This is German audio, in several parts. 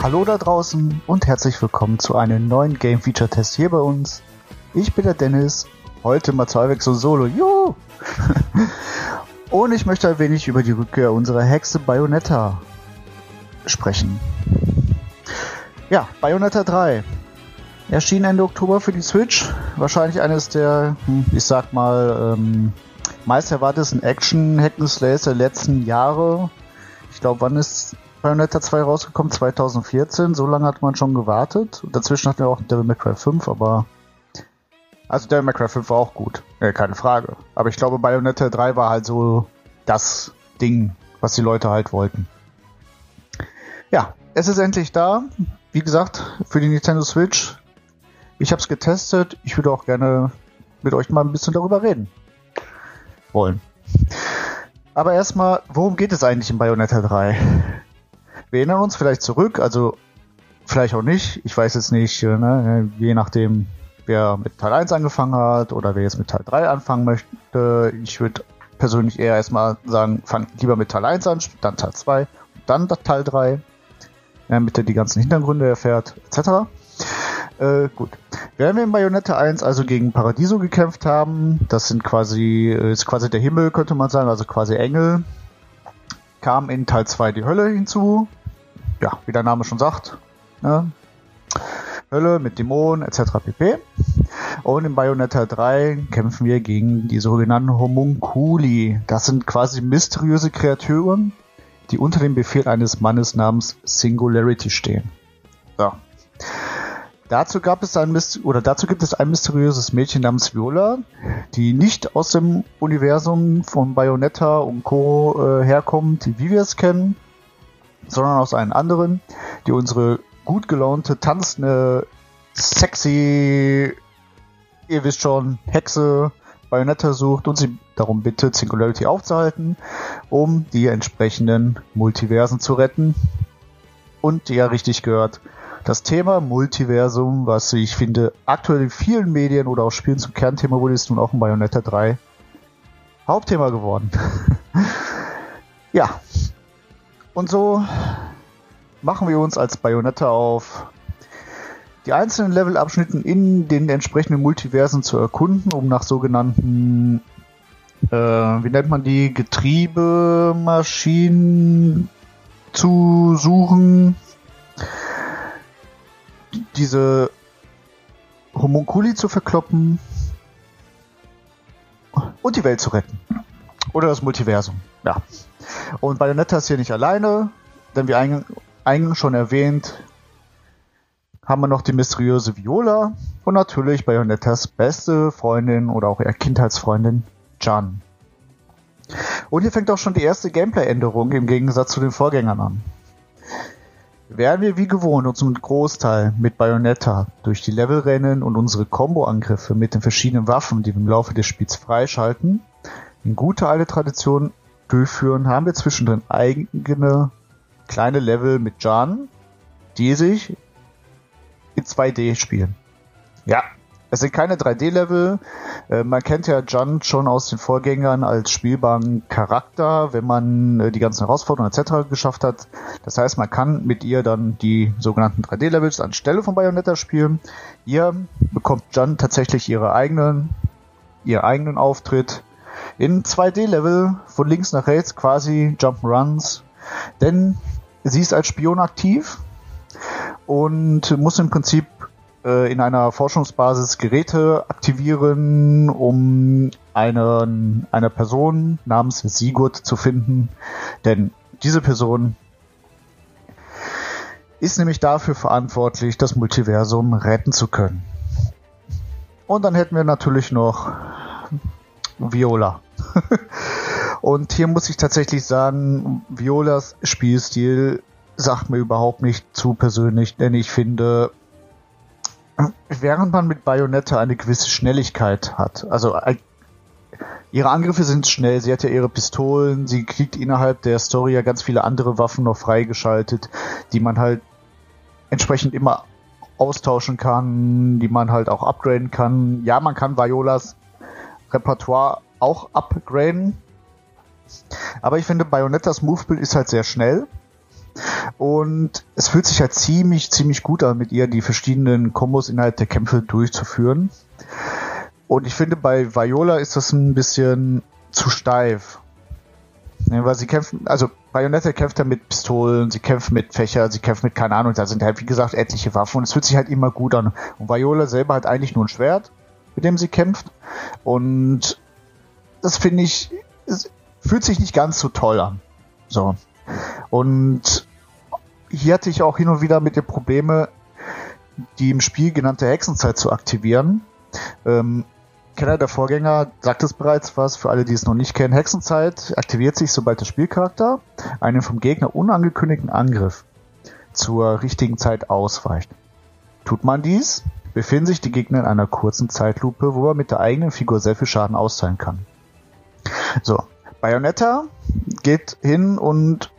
Hallo da draußen und herzlich willkommen zu einem neuen Game Feature Test hier bei uns. Ich bin der Dennis, heute mal Zweiwechsel Solo, juhu! und ich möchte ein wenig über die Rückkehr unserer Hexe Bayonetta sprechen. Ja, Bayonetta 3 erschien Ende Oktober für die Switch. Wahrscheinlich eines der, hm, ich sag mal, ähm, meist erwartesten Action-Hack'n'Slays der letzten Jahre. Ich glaube, wann ist Bayonetta 2 rausgekommen? 2014. So lange hat man schon gewartet. Dazwischen hatten wir auch Devil May Cry 5, aber. Also Devil May Cry 5 war auch gut. Äh, keine Frage. Aber ich glaube, Bayonetta 3 war halt so das Ding, was die Leute halt wollten. Ja, es ist endlich da. Wie gesagt, für die Nintendo Switch. Ich habe es getestet. Ich würde auch gerne mit euch mal ein bisschen darüber reden wollen. Aber erstmal, worum geht es eigentlich in Bayonetta 3? Wir erinnern uns vielleicht zurück, also vielleicht auch nicht. Ich weiß jetzt nicht, äh, ne, je nachdem, wer mit Teil 1 angefangen hat oder wer jetzt mit Teil 3 anfangen möchte. Ich würde persönlich eher erstmal sagen, fang lieber mit Teil 1 an, dann Teil 2, dann Teil 3, damit er die ganzen Hintergründe erfährt, etc. Äh, gut. Während wir in Bayonetta 1 also gegen Paradiso gekämpft haben, das sind quasi, äh, ist quasi der Himmel, könnte man sagen, also quasi Engel, kam in Teil 2 die Hölle hinzu. Ja, wie der Name schon sagt. Ne? Hölle mit Dämonen etc. pp. Und in Bayonetta 3 kämpfen wir gegen die sogenannten Homunculi. Das sind quasi mysteriöse Kreaturen, die unter dem Befehl eines Mannes namens Singularity stehen. So. Dazu gab es ein oder dazu gibt es ein mysteriöses Mädchen namens Viola, die nicht aus dem Universum von Bayonetta und Co. Äh, herkommt, wie wir es kennen, sondern aus einem anderen, die unsere gut gelaunte, tanzende, sexy, ihr wisst schon, Hexe Bayonetta sucht und sie darum bittet, Singularity aufzuhalten, um die entsprechenden Multiversen zu retten. Und ja, richtig gehört, das Thema Multiversum, was ich finde, aktuell in vielen Medien oder auch Spielen zum Kernthema wurde, ist nun auch in Bayonetta 3 Hauptthema geworden. ja. Und so machen wir uns als Bayonetta auf, die einzelnen Levelabschnitten in den entsprechenden Multiversen zu erkunden, um nach sogenannten, äh, wie nennt man die, Getriebemaschinen zu suchen, diese Homunculi zu verkloppen und die Welt zu retten. Oder das Multiversum. Ja. Und Bayonetta ist hier nicht alleine, denn wie eingangs schon erwähnt, haben wir noch die mysteriöse Viola und natürlich Bayonettas beste Freundin oder auch eher Kindheitsfreundin Jan. Und hier fängt auch schon die erste Gameplay-Änderung im Gegensatz zu den Vorgängern an werden wir wie gewohnt uns zum Großteil mit Bayonetta durch die Level rennen und unsere Combo-Angriffe mit den verschiedenen Waffen, die wir im Laufe des Spiels freischalten, in guter alte Tradition durchführen, haben wir zwischendrin eigene kleine Level mit Jan, die sich in 2D spielen. Ja, es sind keine 3D-Level. Äh, man kennt ja Jan schon aus den Vorgängern als spielbaren Charakter, wenn man äh, die ganzen Herausforderungen etc. geschafft hat. Das heißt, man kann mit ihr dann die sogenannten 3D-Levels anstelle von Bayonetta spielen. Hier bekommt Jan tatsächlich ihre eigenen, ihren eigenen Auftritt in 2D-Level von links nach rechts, quasi Jump'n'Runs. Denn sie ist als Spion aktiv und muss im Prinzip äh, in einer Forschungsbasis Geräte aktivieren, um einen, eine Person namens Sigurd zu finden. Denn diese Person ist nämlich dafür verantwortlich, das Multiversum retten zu können. Und dann hätten wir natürlich noch Viola. Und hier muss ich tatsächlich sagen, Violas Spielstil sagt mir überhaupt nicht zu persönlich, denn ich finde, während man mit Bayonetta eine gewisse Schnelligkeit hat, also ihre Angriffe sind schnell, sie hat ja ihre Pistolen, sie kriegt innerhalb der Story ja ganz viele andere Waffen noch freigeschaltet, die man halt entsprechend immer austauschen kann, die man halt auch upgraden kann. Ja, man kann Violas Repertoire auch upgraden, aber ich finde Bayonettas Movebild ist halt sehr schnell. Und es fühlt sich halt ziemlich, ziemlich gut an, mit ihr die verschiedenen Kombos innerhalb der Kämpfe durchzuführen. Und ich finde, bei Viola ist das ein bisschen zu steif. Ja, weil sie kämpfen, also Bayonetta kämpft ja mit Pistolen, sie kämpft mit Fächer, sie kämpft mit, keine Ahnung, da sind halt, wie gesagt, etliche Waffen und es fühlt sich halt immer gut an. Und Viola selber hat eigentlich nur ein Schwert, mit dem sie kämpft. Und das finde ich, es fühlt sich nicht ganz so toll an. So. Und hier hatte ich auch hin und wieder mit den Probleme, die im Spiel genannte Hexenzeit zu aktivieren. Ähm, Kenner der Vorgänger sagt es bereits was, für alle, die es noch nicht kennen. Hexenzeit aktiviert sich, sobald der Spielcharakter einen vom Gegner unangekündigten Angriff zur richtigen Zeit ausweicht. Tut man dies, befinden sich die Gegner in einer kurzen Zeitlupe, wo man mit der eigenen Figur sehr viel Schaden austeilen kann. So, Bayonetta geht hin und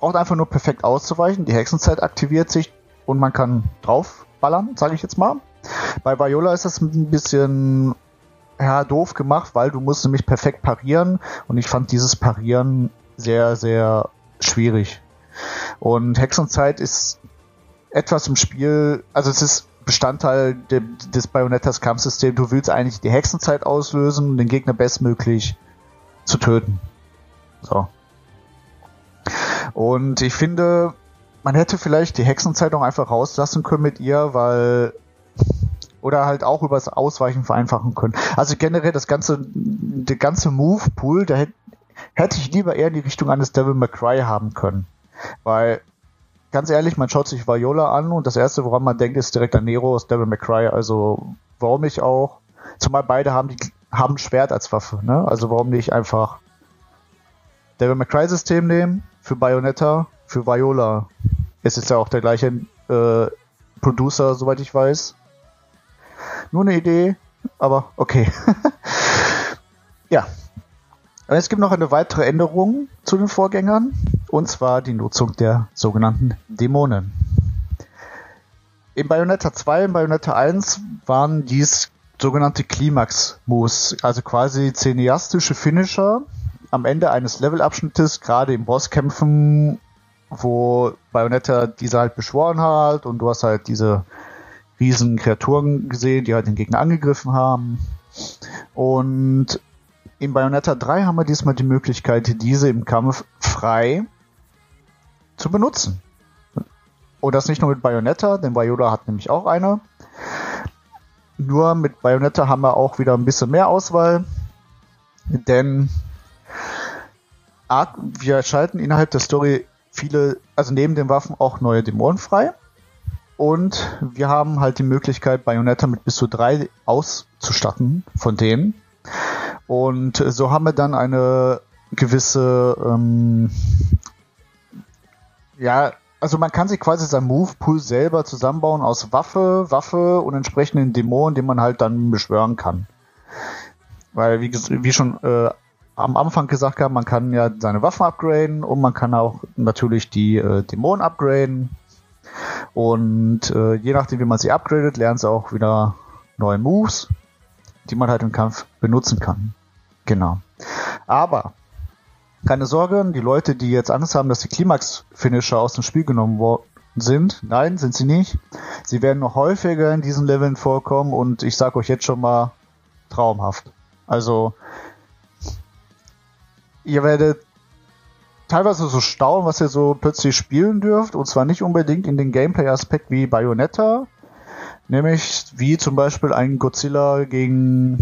braucht einfach nur perfekt auszuweichen. Die Hexenzeit aktiviert sich und man kann draufballern, sage ich jetzt mal. Bei Viola ist das ein bisschen ja, doof gemacht, weil du musst nämlich perfekt parieren und ich fand dieses Parieren sehr, sehr schwierig. Und Hexenzeit ist etwas im Spiel, also es ist Bestandteil de, des Bayonettas Kampfsystem. Du willst eigentlich die Hexenzeit auslösen und den Gegner bestmöglich zu töten. So. Und ich finde, man hätte vielleicht die Hexenzeit auch einfach rauslassen können mit ihr, weil oder halt auch übers Ausweichen vereinfachen können. Also generell das ganze, der ganze Move-Pool, da hätte, hätte ich lieber eher in die Richtung eines Devil McCry haben können. Weil, ganz ehrlich, man schaut sich Viola an und das erste, woran man denkt, ist direkt an Nero aus Devil McCry. Also, warum nicht auch? Zumal beide haben die, haben Schwert als Waffe, ne? Also warum nicht einfach Devil McCry System nehmen für Bayonetta, für Viola. Es ist ja auch der gleiche äh, Producer, soweit ich weiß. Nur eine Idee, aber okay. ja. Und es gibt noch eine weitere Änderung zu den Vorgängern, und zwar die Nutzung der sogenannten Dämonen. In Bayonetta 2 und Bayonetta 1 waren dies sogenannte Klimax-Moves, also quasi cineastische Finisher am Ende eines Levelabschnittes, gerade im Bosskämpfen, wo Bayonetta diese halt beschworen hat und du hast halt diese riesen Kreaturen gesehen, die halt den Gegner angegriffen haben. Und in Bayonetta 3 haben wir diesmal die Möglichkeit, diese im Kampf frei zu benutzen. Und das nicht nur mit Bayonetta, denn Viola hat nämlich auch eine. Nur mit Bayonetta haben wir auch wieder ein bisschen mehr Auswahl, denn wir schalten innerhalb der Story viele, also neben den Waffen auch neue Dämonen frei. Und wir haben halt die Möglichkeit, Bayonetta mit bis zu drei auszustatten von denen. Und so haben wir dann eine gewisse, ähm, ja, also man kann sich quasi sein Move-Pool selber zusammenbauen aus Waffe, Waffe und entsprechenden Dämonen, die man halt dann beschwören kann. Weil, wie, wie schon äh, am Anfang gesagt habe, man kann ja seine Waffen upgraden und man kann auch natürlich die äh, Dämonen upgraden. Und äh, je nachdem, wie man sie upgradet, lernt sie auch wieder neue Moves, die man halt im Kampf benutzen kann. Genau. Aber keine Sorge, die Leute, die jetzt Angst haben, dass die Klimax-Finisher aus dem Spiel genommen worden sind, nein, sind sie nicht. Sie werden noch häufiger in diesen Leveln vorkommen und ich sage euch jetzt schon mal traumhaft. Also ihr werdet teilweise so staunen, was ihr so plötzlich spielen dürft. Und zwar nicht unbedingt in den Gameplay-Aspekt wie Bayonetta. Nämlich wie zum Beispiel ein Godzilla gegen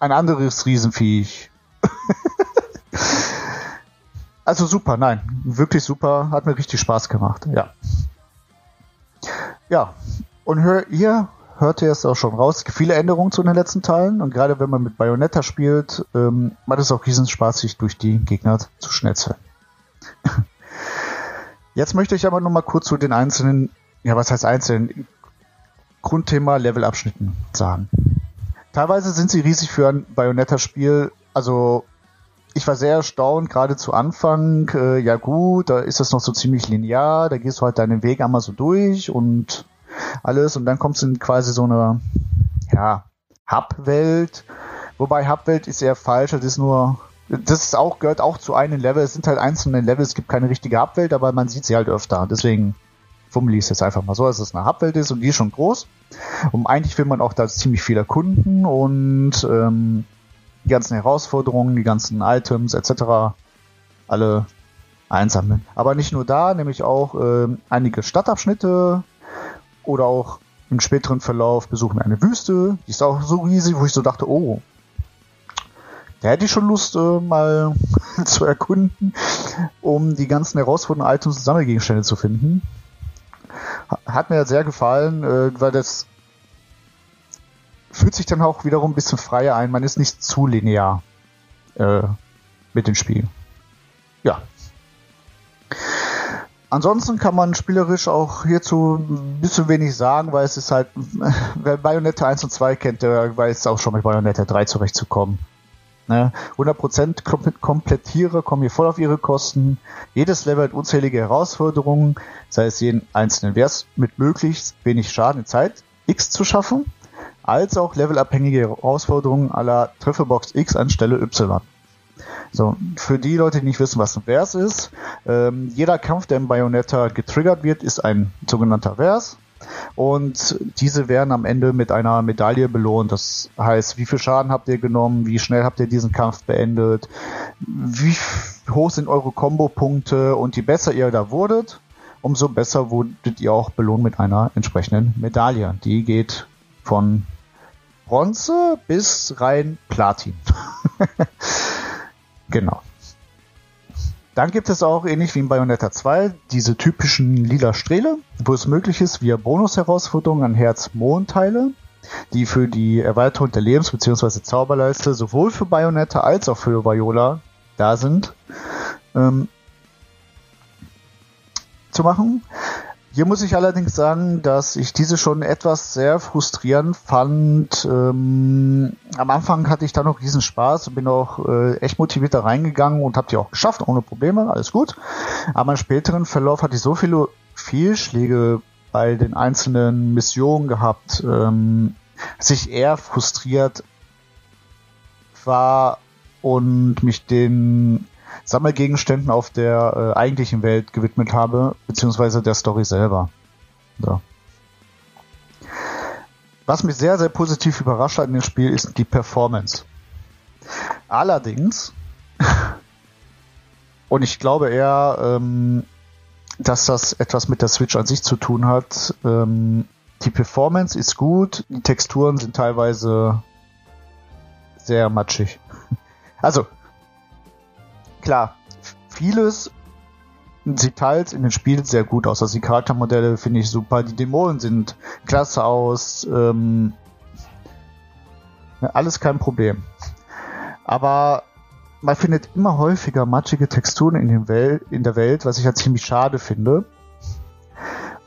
ein anderes Riesenviech. also super, nein. Wirklich super. Hat mir richtig Spaß gemacht. Ja. Ja. Und hör, ihr hört ihr es auch schon raus. Viele Änderungen zu den letzten Teilen und gerade wenn man mit Bayonetta spielt, ähm, macht es auch riesen Spaß, sich durch die Gegner zu schnetzeln. Jetzt möchte ich aber noch mal kurz zu den einzelnen, ja was heißt einzelnen, Grundthema Levelabschnitten sagen. Teilweise sind sie riesig für ein Bayonetta-Spiel, also ich war sehr erstaunt, gerade zu Anfang, äh, ja gut, da ist das noch so ziemlich linear, da gehst du halt deinen Weg einmal so durch und alles und dann kommst du in quasi so eine, ja, Hub-Welt, wobei Hub-Welt ist eher falsch, das ist nur, das ist auch, gehört auch zu einem Level, es sind halt einzelne Level, es gibt keine richtige Hub-Welt, aber man sieht sie halt öfter, deswegen formuliere ich es jetzt einfach mal so, dass es eine Hub-Welt ist und die ist schon groß und eigentlich will man auch da ziemlich viel erkunden und ähm, die ganzen Herausforderungen, die ganzen Items etc. alle einsammeln. Aber nicht nur da, nämlich auch äh, einige Stadtabschnitte oder auch im späteren Verlauf besuchen wir eine Wüste. Die ist auch so riesig, wo ich so dachte, oh, da hätte ich schon Lust, äh, mal zu erkunden, um die ganzen herausfordernden Items und Sammelgegenstände zu finden. Hat mir sehr gefallen, äh, weil das fühlt sich dann auch wiederum ein bisschen freier ein. Man ist nicht zu linear äh, mit dem Spiel. Ja. Ansonsten kann man spielerisch auch hierzu ein bisschen wenig sagen, weil es ist halt, wer Bayonetta 1 und 2 kennt, der weiß auch schon mit Bayonetta 3 zurechtzukommen. Ne? 100% Komplettierer kommen hier voll auf ihre Kosten. Jedes Level hat unzählige Herausforderungen, sei es jeden einzelnen Vers mit möglichst wenig Schaden in Zeit X zu schaffen als auch levelabhängige Herausforderungen aller Trefferbox X anstelle Y. So, für die Leute, die nicht wissen, was ein Vers ist, ähm, jeder Kampf, der im Bayonetta getriggert wird, ist ein sogenannter Vers. Und diese werden am Ende mit einer Medaille belohnt. Das heißt, wie viel Schaden habt ihr genommen, wie schnell habt ihr diesen Kampf beendet, wie hoch sind eure Kombo-Punkte und je besser ihr da wurdet, umso besser wurdet ihr auch belohnt mit einer entsprechenden Medaille. Die geht von Bronze bis rein Platin. genau. Dann gibt es auch, ähnlich wie in Bayonetta 2, diese typischen lila Strähle, wo es möglich ist, via Bonus-Herausforderungen an Herz-Mondteile, die für die Erweiterung der Lebens- bzw. Zauberleiste sowohl für Bayonetta als auch für Viola da sind, ähm, zu machen. Hier muss ich allerdings sagen, dass ich diese schon etwas sehr frustrierend fand. Ähm, am Anfang hatte ich da noch riesen Spaß und bin auch äh, echt motiviert da reingegangen und habe die auch geschafft, ohne Probleme, alles gut. Aber im späteren Verlauf hatte ich so viele Fehlschläge bei den einzelnen Missionen gehabt, ähm, dass ich eher frustriert war und mich den Sammelgegenständen auf der äh, eigentlichen Welt gewidmet habe, beziehungsweise der Story selber. So. Was mich sehr, sehr positiv überrascht hat in dem Spiel ist die Performance. Allerdings, und ich glaube eher, ähm, dass das etwas mit der Switch an sich zu tun hat. Ähm, die Performance ist gut, die Texturen sind teilweise sehr matschig. Also, klar, vieles sieht teils in den Spielen sehr gut aus. Also die Charaktermodelle finde ich super, die Dämonen sind klasse aus, ähm, alles kein Problem. Aber man findet immer häufiger matschige Texturen in, den Wel in der Welt, was ich ja ziemlich schade finde.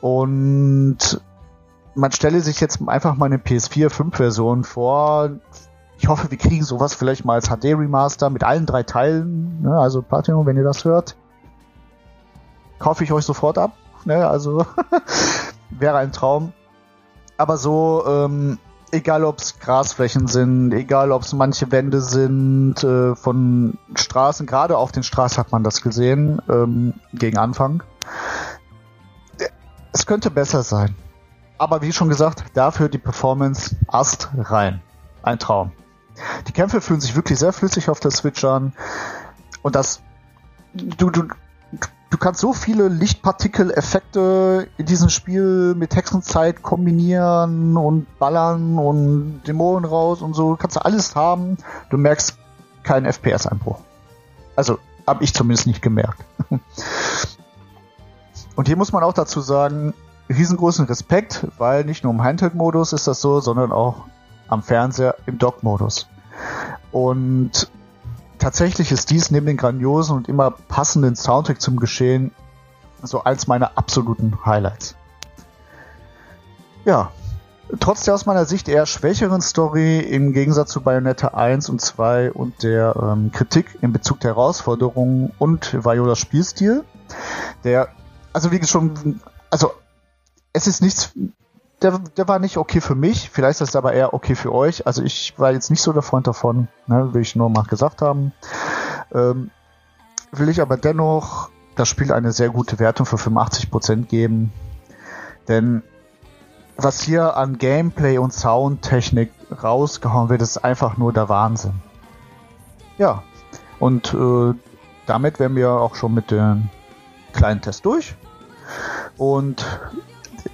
Und man stelle sich jetzt einfach mal eine PS4 5 Version vor, ich hoffe, wir kriegen sowas vielleicht mal als HD-Remaster mit allen drei Teilen. Ne? Also Platinum, wenn ihr das hört, kaufe ich euch sofort ab. Ne? Also wäre ein Traum. Aber so, ähm, egal ob es Grasflächen sind, egal ob es manche Wände sind äh, von Straßen, gerade auf den Straßen hat man das gesehen ähm, gegen Anfang. Es könnte besser sein. Aber wie schon gesagt, dafür die Performance ast rein. Ein Traum. Die Kämpfe fühlen sich wirklich sehr flüssig auf der Switch an. Und das, du, du, du kannst so viele Lichtpartikel-Effekte in diesem Spiel mit Hexenzeit kombinieren und ballern und Dämonen raus und so. Du kannst alles haben. Du merkst keinen FPS-Einbruch. Also, habe ich zumindest nicht gemerkt. Und hier muss man auch dazu sagen, riesengroßen Respekt, weil nicht nur im Handheld-Modus ist das so, sondern auch am Fernseher im Dock-Modus. Und tatsächlich ist dies neben den grandiosen und immer passenden Soundtrack zum Geschehen so als meine absoluten Highlights. Ja, trotz der aus meiner Sicht eher schwächeren Story im Gegensatz zu Bayonetta 1 und 2 und der ähm, Kritik in Bezug der Herausforderungen und Violas Spielstil, der, also wie schon, also es ist nichts, der, der war nicht okay für mich, vielleicht ist es aber eher okay für euch. Also ich war jetzt nicht so der Freund davon, ne, will ich nur mal gesagt haben. Ähm, will ich aber dennoch das Spiel eine sehr gute Wertung für 85% geben. Denn was hier an Gameplay und Soundtechnik rausgehauen wird, ist einfach nur der Wahnsinn. Ja, und äh, damit wären wir auch schon mit dem kleinen Test durch. Und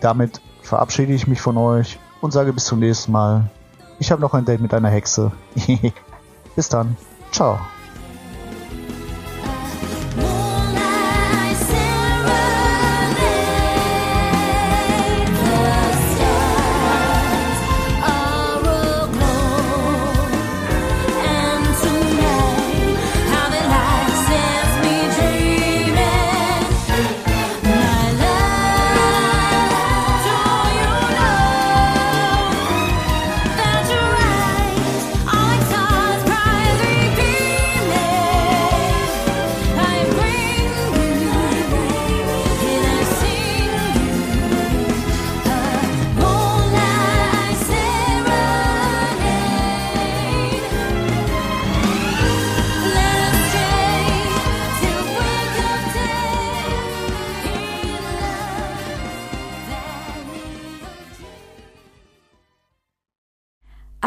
damit verabschiede ich mich von euch und sage bis zum nächsten Mal. Ich habe noch ein Date mit einer Hexe. bis dann. Ciao.